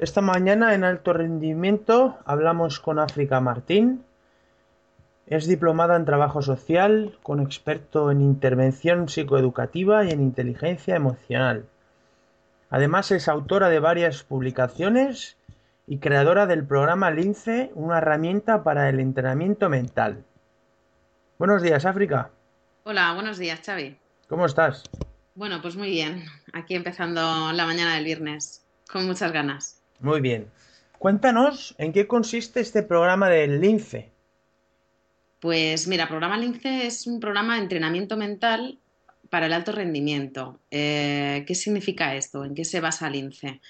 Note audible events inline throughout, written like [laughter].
Esta mañana en alto rendimiento hablamos con África Martín. Es diplomada en trabajo social, con experto en intervención psicoeducativa y en inteligencia emocional. Además es autora de varias publicaciones y creadora del programa Lince, una herramienta para el entrenamiento mental. Buenos días, África. Hola, buenos días, Xavi. ¿Cómo estás? Bueno, pues muy bien. Aquí empezando la mañana del viernes, con muchas ganas. Muy bien. Cuéntanos en qué consiste este programa del Lince. Pues mira, programa Lince es un programa de entrenamiento mental para el alto rendimiento. Eh, ¿Qué significa esto? ¿En qué se basa Lince?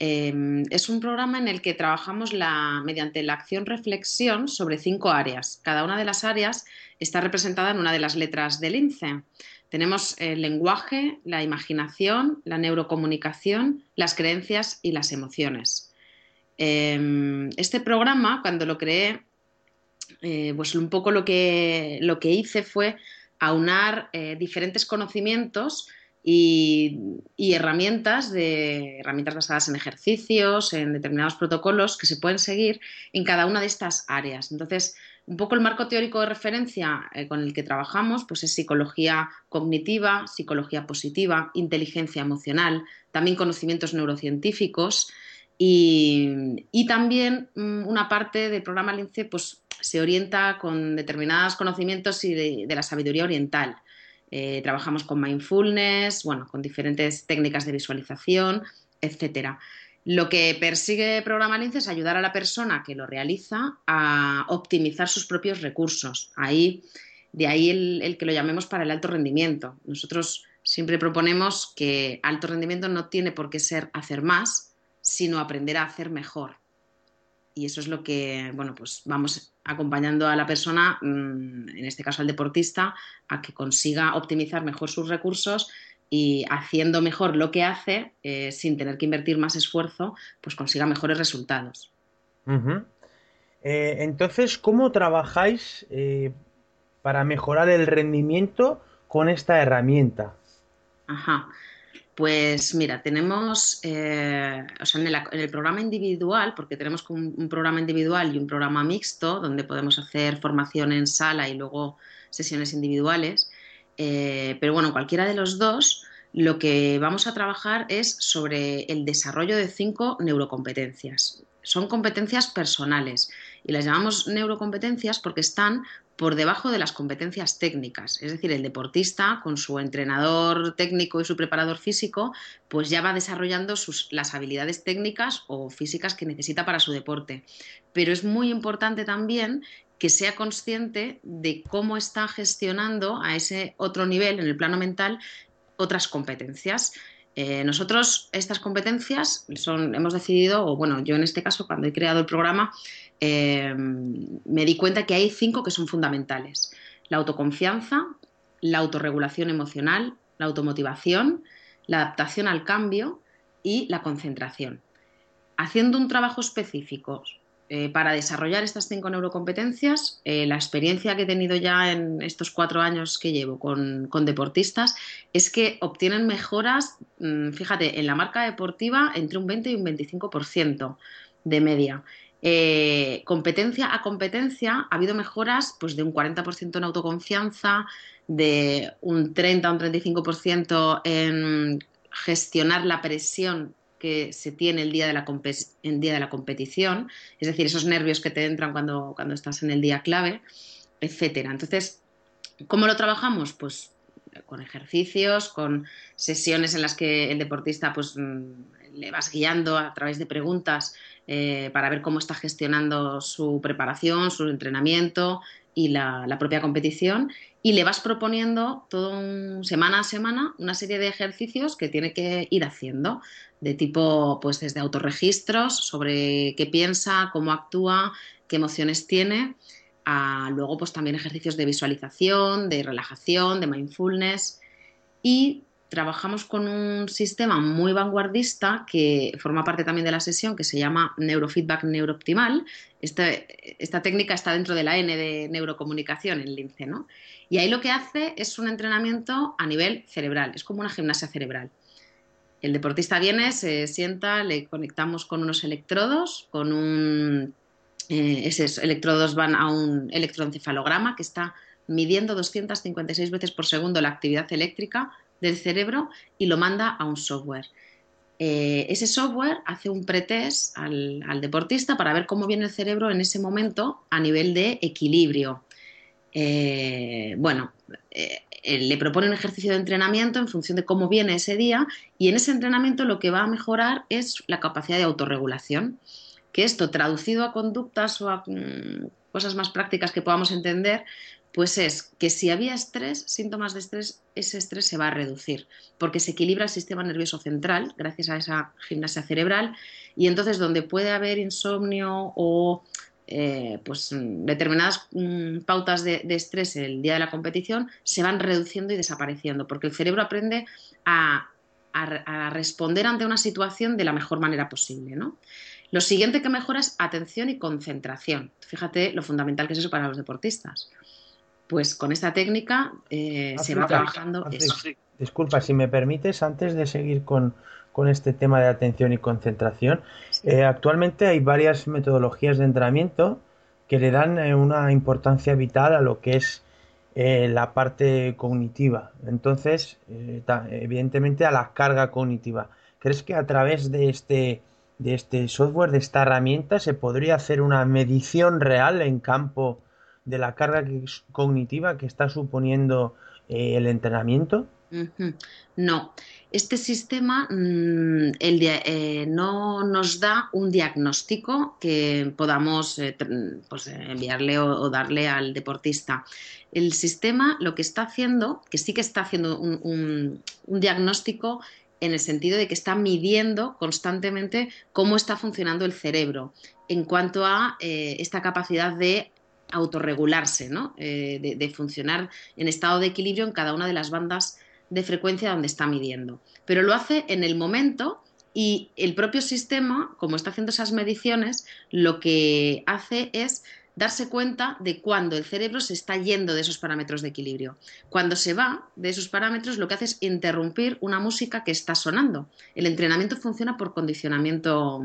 Eh, es un programa en el que trabajamos la, mediante la acción reflexión sobre cinco áreas. Cada una de las áreas está representada en una de las letras del INCE. Tenemos el lenguaje, la imaginación, la neurocomunicación, las creencias y las emociones. Em, este programa, cuando lo creé, eh, pues un poco lo que, lo que hice fue aunar eh, diferentes conocimientos y, y, herramientas, de, herramientas basadas en ejercicios, en determinados protocolos que se pueden seguir en cada una de estas áreas. Entonces, un poco el marco teórico de referencia eh, con el que trabajamos pues es psicología cognitiva, psicología positiva, inteligencia emocional, también conocimientos neurocientíficos y, también mm, una parte del programa LINCE pues, se orienta con determinados conocimientos y de, la sabiduría oriental. Eh, trabajamos con mindfulness, bueno, con diferentes técnicas de visualización, etcétera. Lo que persigue Programa Lince es ayudar a la persona que lo realiza a optimizar sus propios recursos. Ahí, de ahí el, que lo llamemos para el alto rendimiento. Nosotros siempre proponemos que alto rendimiento no tiene por qué ser hacer más, sino aprender a hacer mejor. Y eso es lo que, bueno, pues vamos acompañando a la persona, mm, en este caso al deportista, a que consiga optimizar mejor sus recursos y haciendo mejor lo que hace, eh, sin tener que invertir más esfuerzo, pues consiga mejores resultados. Eh, entonces, ¿cómo trabajáis eh, para mejorar el rendimiento con esta herramienta? Ajá. Pues mira, tenemos, o sea, en el, programa individual, porque tenemos un, un, programa individual y un programa mixto, donde podemos hacer formación en sala y luego sesiones individuales, eh, pero bueno, cualquiera de los dos, lo que vamos a trabajar es sobre el desarrollo de cinco neurocompetencias. Son competencias personales y las llamamos neurocompetencias porque están por debajo de las competencias técnicas. Es decir, el deportista con su entrenador técnico y su preparador físico, pues ya va desarrollando las habilidades técnicas o físicas que necesita para su deporte. Pero es muy importante también que sea consciente de cómo está gestionando a ese otro nivel, en el plano mental, otras competencias. Eh, nosotros estas competencias son, hemos decidido, o bueno, yo en este caso cuando he creado el programa, eh, me di cuenta que hay cinco que son fundamentales. La autoconfianza, la autorregulación emocional, la automotivación, la adaptación al cambio y la concentración. Haciendo un trabajo específico eh, para desarrollar estas cinco neurocompetencias, eh, la experiencia que he tenido ya en estos cuatro años que llevo con, deportistas es que obtienen mejoras, mm, fíjate, en la marca deportiva entre un 20 y un 25% de media. Eh, competencia a competencia ha habido mejoras pues, de un 40% en autoconfianza, de un 30 a un 35% en gestionar la presión que se tiene el día de la, día de la competición, es decir, esos nervios que te entran cuando, cuando estás en el día clave, etcétera. Entonces, ¿cómo lo trabajamos? Pues con ejercicios, con sesiones en las que el deportista pues mm, le vas guiando a través de preguntas eh, para ver cómo está gestionando su preparación, su entrenamiento y la, propia competición. Y le vas proponiendo todo semana a semana una serie de ejercicios que tiene que ir haciendo de tipo pues desde autorregistros sobre qué piensa, cómo actúa, qué emociones tiene, a luego pues también ejercicios de visualización, de relajación, de mindfulness. Y trabajamos con un sistema muy vanguardista que forma parte también de la sesión que se llama neurofeedback neurooptimal. Esta, esta técnica está dentro de la N de neurocomunicación en LINCE, ¿no? Y ahí lo que hace es un entrenamiento a nivel cerebral, es como una gimnasia cerebral. El deportista viene, se sienta, le conectamos con unos electrodos, con un... Eh, esos electrodos van a un electroencefalograma que está midiendo 256 veces por segundo la actividad eléctrica del cerebro y lo manda a un software. Eh, ese software hace un pretest al, deportista para ver cómo viene el cerebro en ese momento a nivel de equilibrio. Eh, bueno, eh, le propone un ejercicio de entrenamiento en función de cómo viene ese día y en ese entrenamiento lo que va a mejorar es la capacidad de autorregulación. Que esto traducido a conductas o a mm, cosas más prácticas que podamos entender, pues es que si había estrés, síntomas de estrés, ese estrés se va a reducir, porque se equilibra el sistema nervioso central gracias a esa gimnasia cerebral y entonces donde puede haber insomnio o eh, pues determinadas mm, pautas de, estrés el día de la competición se van reduciendo y desapareciendo, porque el cerebro aprende a, responder ante una situación de la mejor manera posible. Lo siguiente que mejora es atención y concentración. Fíjate lo fundamental que es eso para los deportistas pues con esta técnica eh, se va trabajando Disculpa, si me permites, antes de seguir con, este tema de atención y concentración, eh, actualmente hay varias metodologías de entrenamiento que le dan eh, una importancia vital a lo que es la parte cognitiva. Entonces, evidentemente a la carga cognitiva. ¿Crees que a través de este, de este software, de esta herramienta, se podría hacer una medición real en campo de la carga cognitiva que está suponiendo eh, el entrenamiento? No, este sistema mm, eh, no nos da un diagnóstico que podamos eh, pues, enviarle o, darle al deportista. El sistema lo que está haciendo, que sí que está haciendo un, diagnóstico en el sentido de que está midiendo constantemente cómo está funcionando el cerebro en cuanto a esta capacidad de autorregularse, ¿no? Eh, de, funcionar en estado de equilibrio en cada una de las bandas de frecuencia donde está midiendo. Pero lo hace en el momento y el propio sistema, como está haciendo esas mediciones, lo que hace es darse cuenta de cuando el cerebro se está yendo de esos parámetros de equilibrio. Cuando se va de esos parámetros, lo que hace es interrumpir una música que está sonando. El entrenamiento funciona por condicionamiento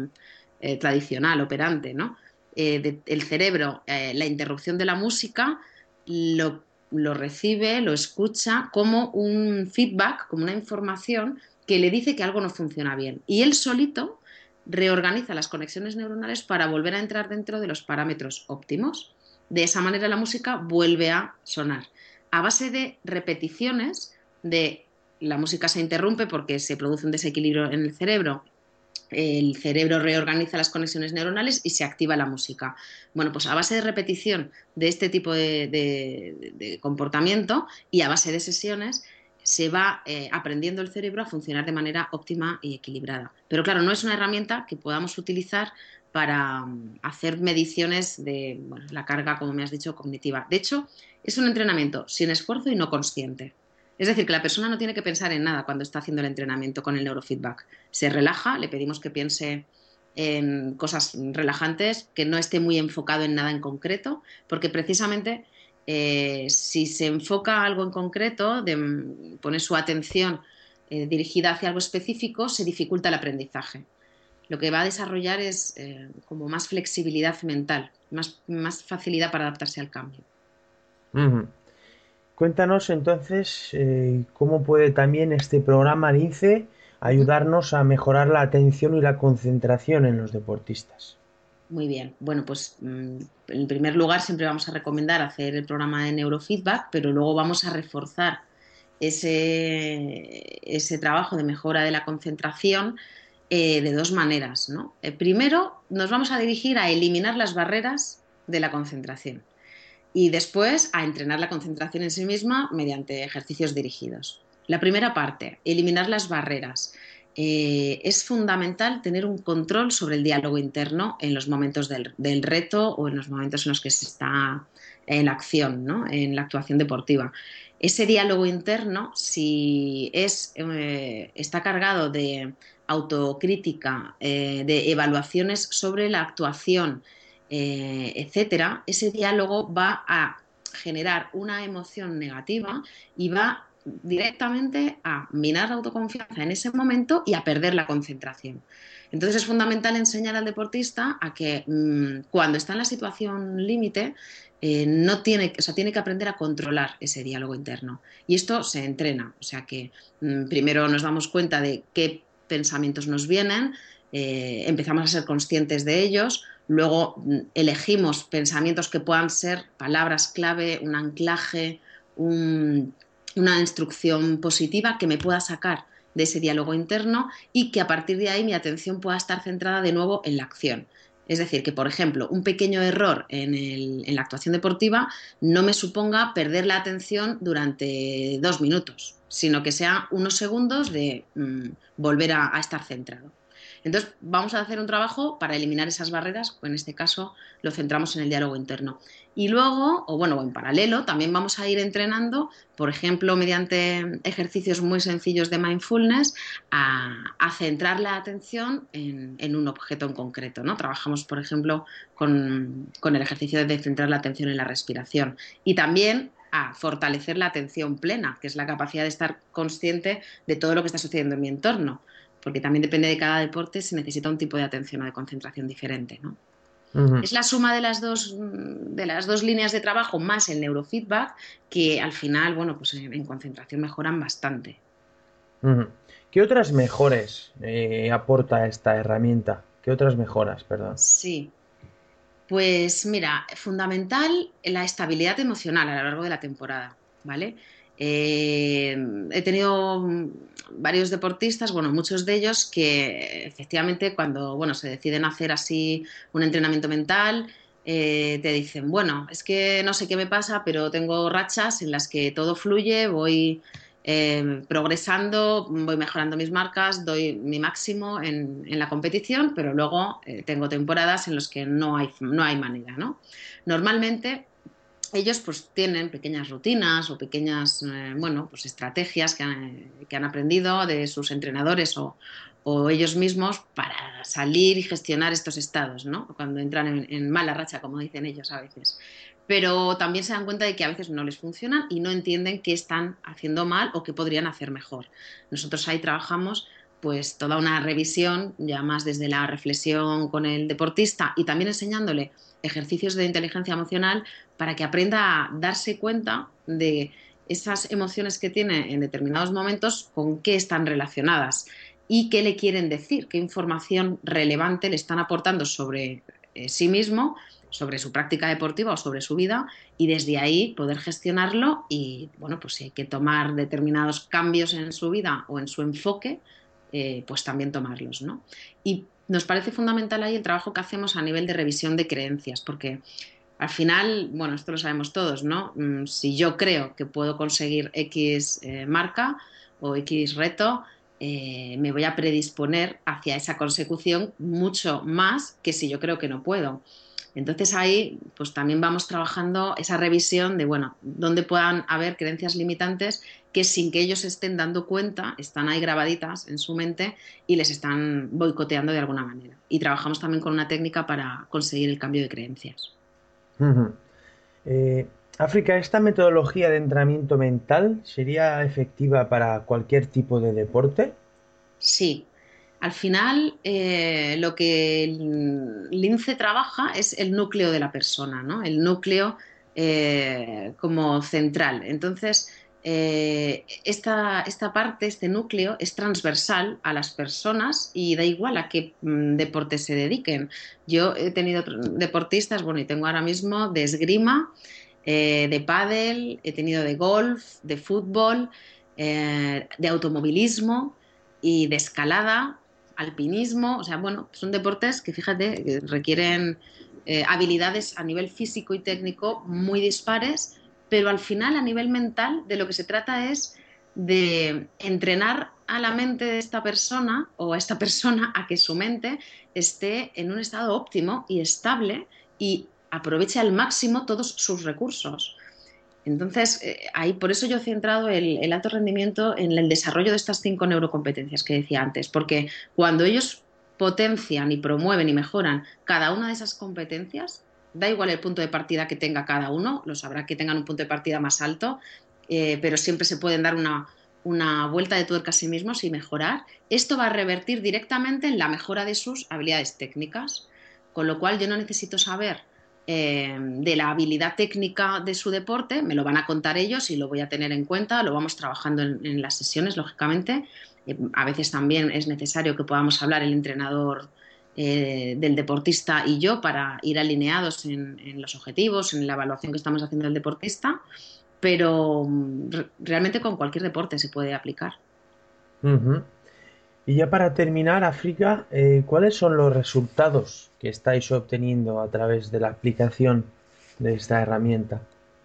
eh, tradicional, operante, ¿no? Eh, el cerebro eh, la interrupción de la música lo, recibe, lo escucha como un feedback, como una información que le dice que algo no funciona bien. Y él solito reorganiza las conexiones neuronales para volver a entrar dentro de los parámetros óptimos. De esa manera la música vuelve a sonar. A base de repeticiones de la música se interrumpe porque se produce un desequilibrio en el cerebro el cerebro reorganiza las conexiones neuronales y se activa la música. Bueno, pues a base de repetición de este tipo de, comportamiento y a base de sesiones se va eh, aprendiendo el cerebro a funcionar de manera óptima y equilibrada. Pero claro, no es una herramienta que podamos utilizar para mm, hacer mediciones de la carga, como me has dicho, cognitiva. De hecho, es un entrenamiento sin esfuerzo y no consciente. Es decir, que la persona no tiene que pensar en nada cuando está haciendo el entrenamiento con el neurofeedback. Se relaja, le pedimos que piense en cosas relajantes, que no esté muy enfocado en nada en concreto, porque precisamente eh, si se enfoca algo en concreto, de, pone su atención eh, dirigida hacia algo específico, se dificulta el aprendizaje. Lo que va a desarrollar es eh, como más flexibilidad mental, más, más, facilidad para adaptarse al cambio. Cuéntanos entonces eh, cómo puede también este programa LINCE ayudarnos a mejorar la atención y la concentración en los deportistas. Muy bien. Bueno, pues mm, en primer lugar siempre vamos a recomendar hacer el programa de neurofeedback, pero luego vamos a reforzar ese, ese trabajo de mejora de la concentración eh, de dos maneras. Eh, primero, nos vamos a dirigir a eliminar las barreras de la concentración. Y después a entrenar la concentración en sí misma mediante ejercicios dirigidos. La primera parte, eliminar las barreras. Eh, es fundamental tener un control sobre el diálogo interno en los momentos del, reto o en los momentos en los que se está en la acción, ¿no? en la actuación deportiva. Ese diálogo interno, si es, eh, está cargado de autocrítica, eh, de evaluaciones sobre la actuación, etcétera, ese diálogo va a generar una emoción negativa y va directamente a minar la autoconfianza en ese momento y a perder la concentración. Entonces es fundamental enseñar al deportista a que mm, cuando está en la situación límite, eh, no tiene, o sea, tiene que aprender a controlar ese diálogo interno. Y esto se entrena. O sea que mm, primero nos damos cuenta de qué pensamientos nos vienen, eh, empezamos a ser conscientes de ellos, luego mm, elegimos pensamientos que puedan ser palabras clave, un anclaje, un, una instrucción positiva que me pueda sacar de ese diálogo interno y que a partir de ahí mi atención pueda estar centrada de nuevo en la acción. Es decir, que por ejemplo, un pequeño error en, la actuación deportiva no me suponga perder la atención durante dos minutos, sino que sea unos segundos de mm, volver a estar centrado. Entonces, vamos a hacer un trabajo para eliminar esas barreras, en este caso lo centramos en el diálogo interno. Y luego, o bueno, en paralelo, también vamos a ir entrenando, por ejemplo, mediante ejercicios muy sencillos de mindfulness, a, centrar la atención en, un objeto en concreto. ¿no? Trabajamos, por ejemplo, con el ejercicio de centrar la atención en la respiración. Y también a fortalecer la atención plena, que es la capacidad de estar consciente de todo lo que está sucediendo en mi entorno porque también depende de cada deporte, se necesita un tipo de atención o de concentración diferente. ¿no? Es la suma de las, dos, de las dos líneas de trabajo más el neurofeedback que al final, bueno, pues en, concentración mejoran bastante. ¿Qué otras mejores eh, aporta esta herramienta? ¿Qué otras mejoras, perdón? Sí. Pues mira, fundamental la estabilidad emocional a lo largo de la temporada, ¿vale? Eh, he tenido varios deportistas, bueno, muchos de ellos que efectivamente cuando bueno, se deciden hacer así un entrenamiento mental, eh, te dicen, bueno, es que no sé qué me pasa, pero tengo rachas en las que todo fluye, voy eh, progresando, voy mejorando mis marcas, doy mi máximo en, la competición, pero luego tengo temporadas en las que no hay, no hay manera, ¿no? Normalmente ellos pues tienen pequeñas rutinas o pequeñas eh, bueno, pues estrategias que han, aprendido de sus entrenadores o, ellos mismos para salir y gestionar estos estados, ¿no? cuando entran en, mala racha, como dicen ellos a veces. Pero también se dan cuenta de que a veces no les funcionan y no entienden qué están haciendo mal o qué podrían hacer mejor. Nosotros ahí trabajamos pues toda una revisión, ya más desde la reflexión con el deportista y también enseñándole ejercicios de inteligencia emocional para que aprenda a darse cuenta de esas emociones que tiene en determinados momentos, con qué están relacionadas y qué le quieren decir, qué información relevante le están aportando sobre eh, sí mismo, sobre su práctica deportiva o sobre su vida y desde ahí poder gestionarlo y bueno, pues si hay que tomar determinados cambios en su vida o en su enfoque, eh, pues también tomarlos, ¿no? Y nos parece fundamental ahí el trabajo que hacemos a nivel de revisión de creencias, porque al final, bueno, esto lo sabemos todos, ¿no? Mm, si yo creo que puedo conseguir X eh, marca o X reto, eh, me voy a predisponer hacia esa consecución mucho más que si yo creo que no puedo. Entonces ahí pues también vamos trabajando esa revisión de, bueno, dónde puedan haber creencias limitantes que sin que ellos estén dando cuenta, están ahí grabaditas en su mente y les están boicoteando de alguna manera. Y trabajamos también con una técnica para conseguir el cambio de creencias. Eh, África, ¿esta metodología de entrenamiento mental sería efectiva para cualquier tipo de deporte? Sí, al final, eh, lo que el Lince trabaja es el núcleo de la persona, ¿no? el núcleo eh, como central. Entonces, eh, esta, esta, parte, este núcleo, es transversal a las personas y da igual a qué mm, deporte se dediquen. Yo he tenido deportistas, bueno, y tengo ahora mismo de esgrima, de pádel, he tenido de golf, de fútbol, de automovilismo y de escalada alpinismo, o sea, bueno, son deportes que fíjate, requieren eh, habilidades a nivel físico y técnico muy dispares, pero al final a nivel mental de lo que se trata es de entrenar a la mente de esta persona o a esta [laughs] persona a que su mente esté en un estado óptimo y estable y aproveche al máximo todos sus recursos. Entonces, eh, ahí por eso yo he centrado el, alto rendimiento en el desarrollo de estas cinco neurocompetencias que decía antes, porque cuando ellos potencian y promueven y mejoran cada una de esas competencias, da igual el punto de partida que tenga cada uno, lo sabrá que tengan un punto de partida más alto, eh, pero siempre se pueden dar una, una vuelta de tuerca a sí mismos y mejorar. Esto va a revertir directamente en la mejora de sus habilidades técnicas, con lo cual yo no necesito saber eh, de la habilidad técnica de su deporte, me lo van a contar ellos y lo voy a tener en cuenta, lo vamos trabajando en, las sesiones, lógicamente. Eh, a veces también es necesario que podamos hablar el entrenador eh, del deportista y yo para ir alineados en, los objetivos, en la evaluación que estamos haciendo del deportista, pero mm, realmente con cualquier deporte se puede aplicar. Y ya para terminar, África, ¿cuáles son los resultados que estáis obteniendo a través de la aplicación de esta herramienta?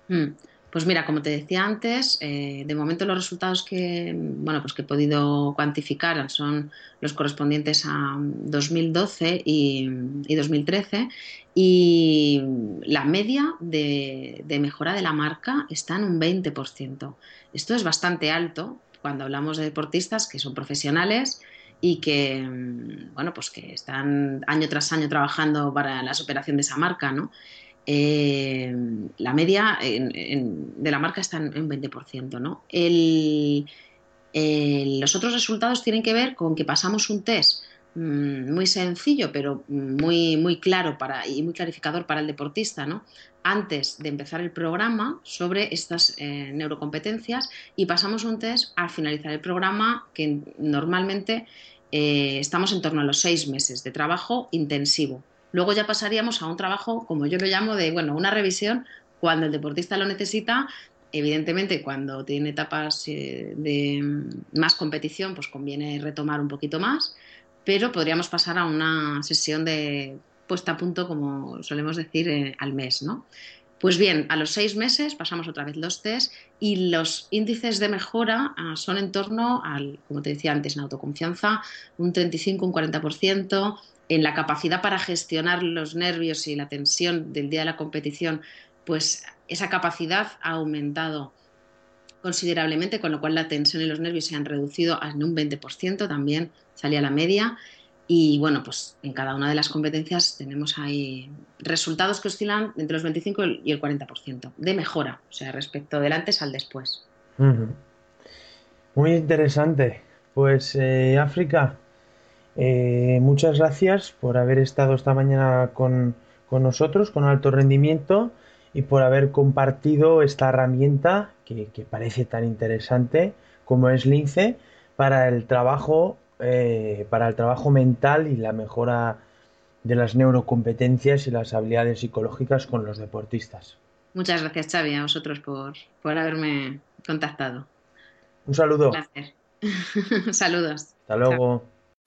Hmm. Pues mira, como te decía antes, eh, de momento los resultados que, bueno, pues que he podido cuantificar son los correspondientes a 2012 y, 2013 y la media de, mejora de la marca está en un 20%. Esto es bastante alto cuando hablamos de deportistas que son profesionales y que, mm, bueno, pues que están año tras año trabajando para la superación de esa marca, ¿no? Eh, la media de la marca está en, un 20%, ¿no? los otros resultados tienen que ver con que pasamos un test mm, muy sencillo, pero muy, muy claro para, y muy clarificador para el deportista, ¿no? Antes de empezar el programa sobre estas eh, neurocompetencias y pasamos un test al finalizar el programa que normalmente eh, estamos en torno a los seis meses de trabajo intensivo. Luego ya pasaríamos a un trabajo, como yo lo llamo, de bueno, una revisión cuando el deportista lo necesita. Evidentemente, cuando tiene etapas eh, de más competición, pues conviene retomar un poquito más, pero podríamos pasar a una sesión de puesta a punto, como solemos decir, al mes, ¿no? Pues bien, a los seis meses pasamos otra vez los test y los índices de mejora ah, son en torno al, como te decía antes, en autoconfianza, un 35, un 40%, en la capacidad para gestionar los nervios y la tensión del día de la competición, pues esa capacidad ha aumentado considerablemente, con lo cual la tensión y los nervios se han reducido en un 20%, también salía la media. Y bueno, pues en cada una de las competencias tenemos ahí resultados que oscilan entre los 25 y el 40% de mejora, o sea, respecto del antes al después. Muy interesante. Pues eh, África, eh, muchas gracias por haber estado esta mañana con, nosotros, con alto rendimiento, y por haber compartido esta herramienta que, que parece tan interesante como es Lince para el trabajo eh, para el trabajo mental y la mejora de las neurocompetencias y las habilidades psicológicas con los deportistas. Muchas gracias, Xavi, a vosotros por, por haberme contactado. Un saludo. Un placer. [laughs] Saludos. Hasta luego.